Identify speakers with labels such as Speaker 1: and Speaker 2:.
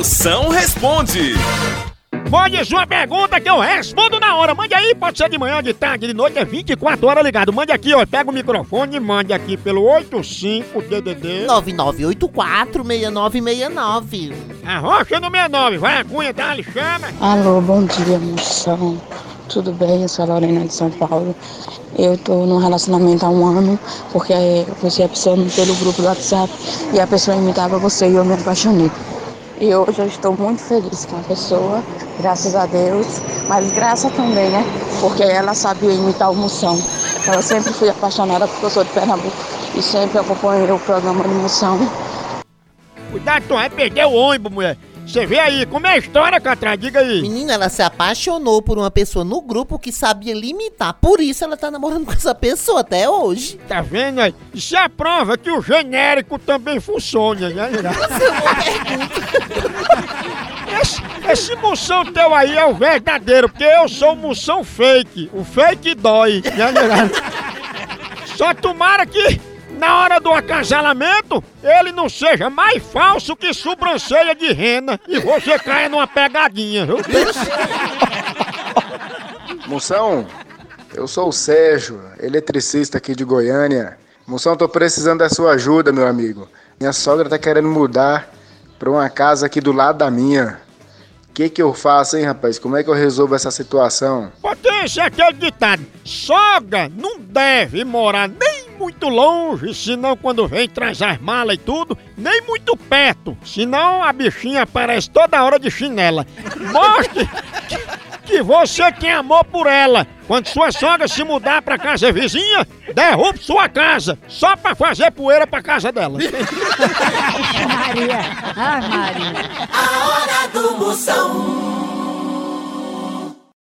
Speaker 1: Moção responde.
Speaker 2: Mande sua pergunta que eu respondo na hora. Mande aí, pode ser de manhã, de tarde, de noite, é 24 horas ligado. Mande aqui, ó. Pega o microfone e mande aqui pelo 85DDD.
Speaker 3: 9984-6969.
Speaker 2: Arrocha no 69, vai a cunha, dá-lhe, chama.
Speaker 4: Alô, bom dia, moção. Tudo bem? Eu sou a Lorena de São Paulo. Eu tô num relacionamento há um ano, porque você é a pessoa pelo grupo do WhatsApp e a pessoa imitava você e eu me apaixonei. E hoje eu estou muito feliz com a pessoa, graças a Deus, mas graças também, né? Porque ela sabia imitar o Moção. Eu sempre fui apaixonada porque eu sou de Pernambuco e sempre acompanhei o programa de Moção.
Speaker 2: Cuidado, tu vai perder o ônibus, mulher. Você vê aí, como é a história, Catra? Diga aí.
Speaker 3: Menina, ela se apaixonou por uma pessoa no grupo que sabia limitar. Por isso ela tá namorando com essa pessoa até hoje.
Speaker 2: Tá vendo aí? Isso é a prova que o genérico também funciona, né? Esse, esse moção teu aí é o verdadeiro, porque eu sou o moção fake. O fake dói, né? Só tomara que na hora do acasalamento ele não seja mais falso que sobrancelha de rena e você caia numa pegadinha, viu?
Speaker 5: Moção, eu sou o Sérgio, eletricista aqui de Goiânia. Moção, tô precisando da sua ajuda, meu amigo. Minha sogra tá querendo mudar pra uma casa aqui do lado da minha. O que que eu faço, hein, rapaz? Como é que eu resolvo essa situação?
Speaker 2: Potência é aquele ditado: sogra não deve morar nem muito longe, senão quando vem traz as malas e tudo, nem muito perto, senão a bichinha aparece toda hora de chinela. Mostre que você tem amor por ela. Quando sua sogra se mudar pra casa vizinha, derrube sua casa, só pra fazer poeira pra casa dela.
Speaker 6: Maria. Ai, Maria.